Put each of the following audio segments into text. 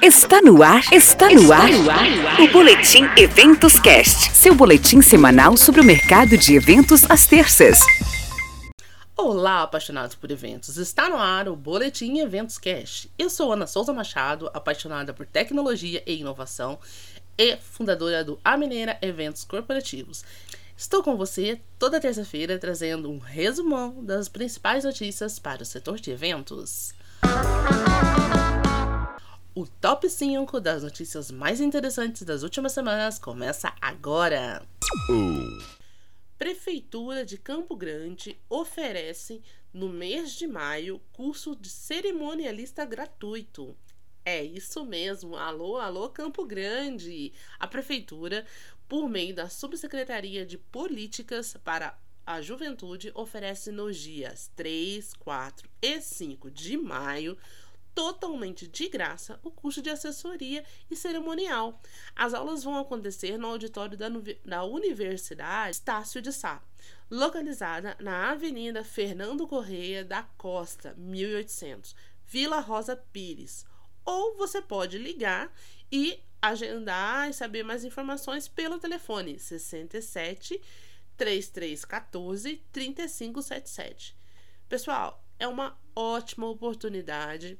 Está no ar, está no ar, o Boletim Eventos Cast, seu boletim semanal sobre o mercado de eventos às terças. Olá, apaixonados por eventos. Está no ar o Boletim Eventos Cast. Eu sou Ana Souza Machado, apaixonada por tecnologia e inovação e fundadora do A Mineira Eventos Corporativos. Estou com você toda terça-feira trazendo um resumão das principais notícias para o setor de eventos. O top 5 das notícias mais interessantes das últimas semanas começa agora. Prefeitura de Campo Grande oferece, no mês de maio, curso de cerimonialista gratuito. É isso mesmo. Alô, alô, Campo Grande. A prefeitura, por meio da Subsecretaria de Políticas para a Juventude, oferece nos dias 3, 4 e 5 de maio totalmente de graça o curso de assessoria e cerimonial. As aulas vão acontecer no auditório da, da Universidade Estácio de Sá, localizada na Avenida Fernando Correia da Costa, 1800, Vila Rosa Pires. Ou você pode ligar e agendar e saber mais informações pelo telefone 67 3314 3577. Pessoal, é uma ótima oportunidade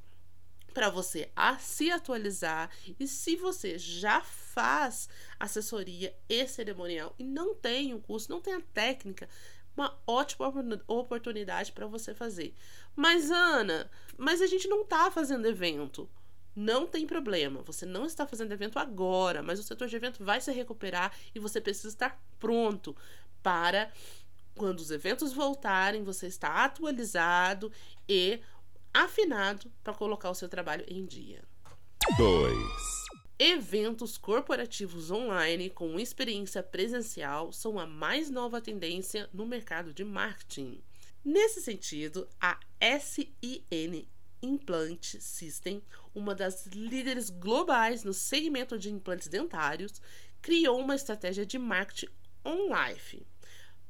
para você se atualizar e se você já faz assessoria e cerimonial e não tem o curso, não tem a técnica, uma ótima oportunidade para você fazer. Mas Ana, mas a gente não está fazendo evento. Não tem problema, você não está fazendo evento agora, mas o setor de evento vai se recuperar e você precisa estar pronto para quando os eventos voltarem, você está atualizado e afinado para colocar o seu trabalho em dia. 2. Eventos corporativos online com experiência presencial são a mais nova tendência no mercado de marketing. Nesse sentido, a SIN Implant System, uma das líderes globais no segmento de implantes dentários, criou uma estratégia de marketing online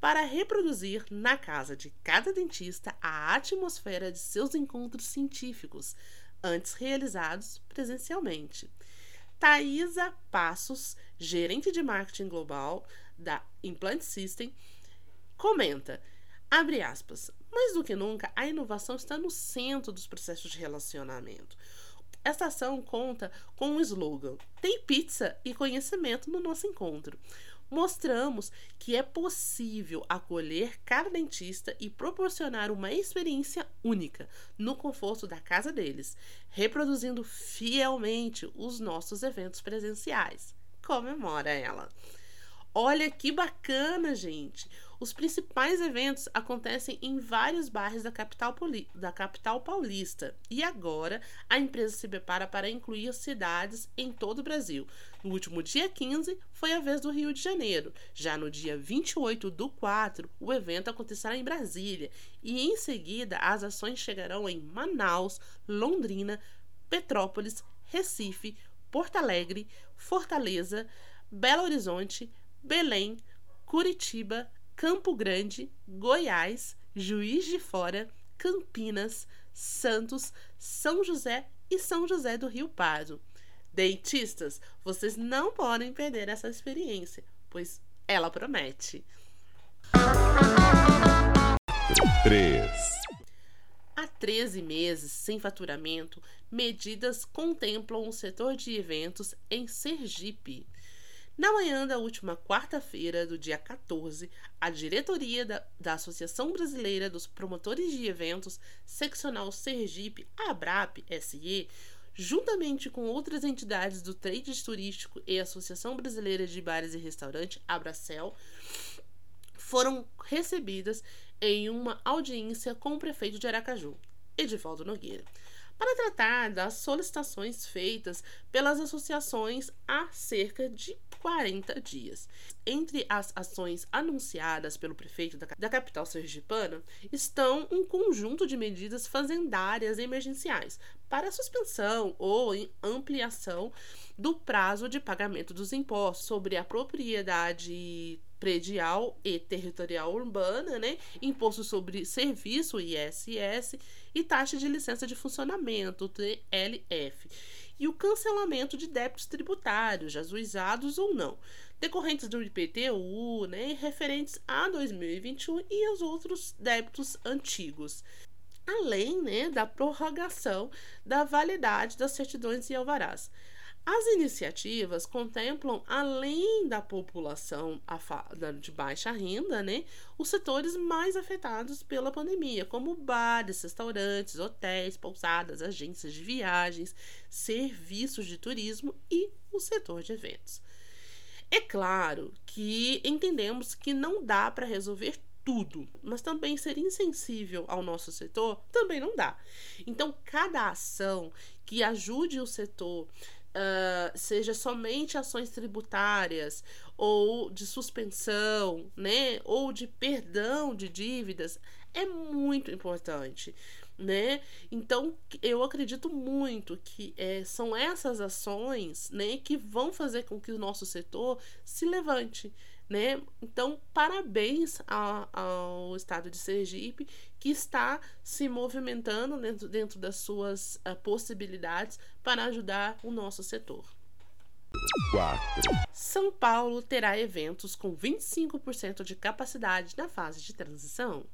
para reproduzir na casa de cada dentista a atmosfera de seus encontros científicos, antes realizados presencialmente. Thaisa Passos, gerente de marketing global da Implant System, comenta, abre aspas, mais do que nunca, a inovação está no centro dos processos de relacionamento. Esta ação conta com um slogan: Tem pizza e conhecimento no nosso encontro mostramos que é possível acolher cada dentista e proporcionar uma experiência única no conforto da casa deles, reproduzindo fielmente os nossos eventos presenciais. Comemora ela. Olha que bacana, gente! Os principais eventos acontecem em vários bairros da capital, da capital paulista e agora a empresa se prepara para incluir cidades em todo o Brasil. No último dia 15 foi a vez do Rio de Janeiro. Já no dia 28 do 4, o evento acontecerá em Brasília e em seguida as ações chegarão em Manaus, Londrina, Petrópolis, Recife, Porto Alegre, Fortaleza, Belo Horizonte, Belém, Curitiba, Campo Grande, Goiás, Juiz de Fora, Campinas, Santos, São José e São José do Rio Pardo. Dentistas, vocês não podem perder essa experiência, pois ela promete. 3. Há 13 meses sem faturamento, medidas contemplam o setor de eventos em Sergipe. Na manhã da última quarta-feira, do dia 14, a diretoria da, da, Associação Brasileira dos Promotores de Eventos, seccional Sergipe, ABRAP SE, juntamente com outras entidades do trade turístico e Associação Brasileira de Bares e Restaurantes, Abracel, foram recebidas em uma audiência com o prefeito de Aracaju, Edivaldo Nogueira para tratar das solicitações feitas pelas associações há cerca de 40 dias. Entre as ações anunciadas pelo prefeito da, da capital sergipana estão um conjunto de medidas fazendárias emergenciais para suspensão ou ampliação do prazo de pagamento dos impostos sobre a propriedade predial e territorial urbana, né? Imposto sobre serviço ISS e taxa de licença de funcionamento TLF. e o cancelamento de débitos tributários, ajuizados ou não, decorrentes do IPTU, né, referentes a 2021 e os outros débitos antigos além né, da prorrogação da validade das certidões e alvarás. As iniciativas contemplam, além da população de baixa renda, né, os setores mais afetados pela pandemia, como bares, restaurantes, hotéis, pousadas, agências de viagens, serviços de turismo e o setor de eventos. É claro que entendemos que não dá para resolver tudo, mas também ser insensível ao nosso setor também não dá. Então, cada ação que ajude o setor Uh, seja somente ações tributárias ou de suspensão, né, ou de perdão de dívidas, é muito importante, né? Então eu acredito muito que é, são essas ações, né, que vão fazer com que o nosso setor se levante, né? Então, parabéns ao, ao estado de Sergipe, que está se movimentando dentro, dentro das suas uh, possibilidades para ajudar o nosso setor. 4. São Paulo terá eventos com 25% de capacidade na fase de transição.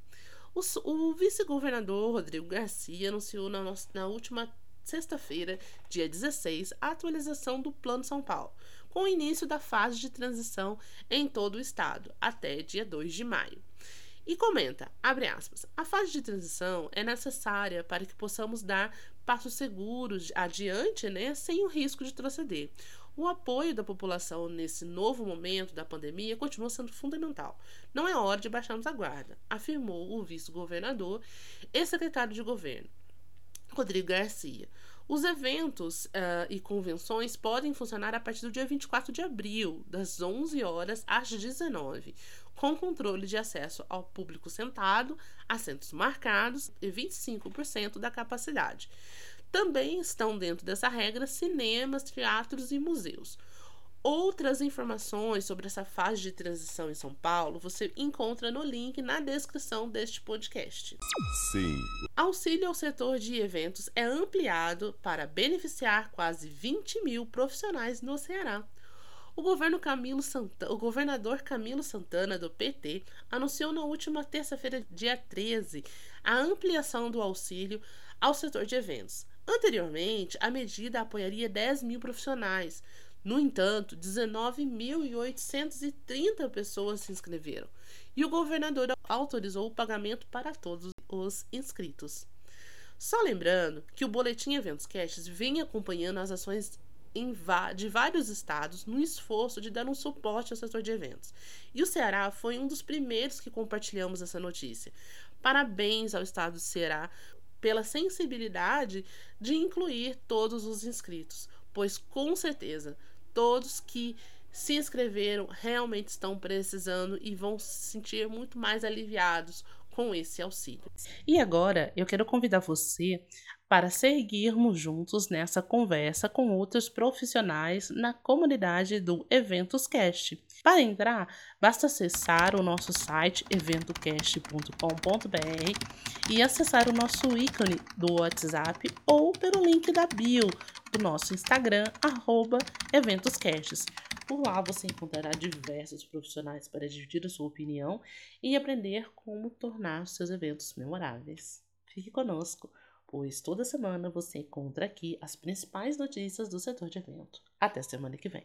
O, o vice-governador Rodrigo Garcia anunciou na, na última sexta-feira, dia 16, a atualização do Plano São Paulo, com o início da fase de transição em todo o estado, até dia 2 de maio. E comenta, abre aspas, a fase de transição é necessária para que possamos dar passos seguros adiante, né, sem o risco de retroceder. O apoio da população nesse novo momento da pandemia continua sendo fundamental. Não é hora de baixarmos a guarda, afirmou o vice-governador e secretário de governo, Rodrigo Garcia. Os eventos uh, e convenções podem funcionar a partir do dia 24 de abril, das 11 horas às 19, com controle de acesso ao público sentado, assentos marcados e 25% da capacidade. Também estão dentro dessa regra cinemas, teatros e museus. Outras informações sobre essa fase de transição em São Paulo você encontra no link na descrição deste podcast. Sim. Auxílio ao setor de eventos é ampliado para beneficiar quase 20 mil profissionais no Ceará. O, governo Camilo Santa... o governador Camilo Santana, do PT, anunciou na última terça-feira, dia 13, a ampliação do auxílio ao setor de eventos. Anteriormente, a medida apoiaria 10 mil profissionais, no entanto, 19.830 pessoas se inscreveram e o governador autorizou o pagamento para todos os inscritos. Só lembrando que o Boletim Eventos Casts vem acompanhando as ações de vários estados no esforço de dar um suporte ao setor de eventos. E o Ceará foi um dos primeiros que compartilhamos essa notícia. Parabéns ao estado do Ceará pela sensibilidade de incluir todos os inscritos, pois com certeza todos que se inscreveram realmente estão precisando e vão se sentir muito mais aliviados com esse auxílio. E agora eu quero convidar você para seguirmos juntos nessa conversa com outros profissionais na comunidade do Eventos Cast. Para entrar, basta acessar o nosso site eventocast.com.br e acessar o nosso ícone do WhatsApp ou pelo link da bio do nosso Instagram, arroba eventoscasts. Por lá você encontrará diversos profissionais para dividir a sua opinião e aprender como tornar seus eventos memoráveis. Fique conosco! Pois toda semana você encontra aqui as principais notícias do setor de evento. Até semana que vem.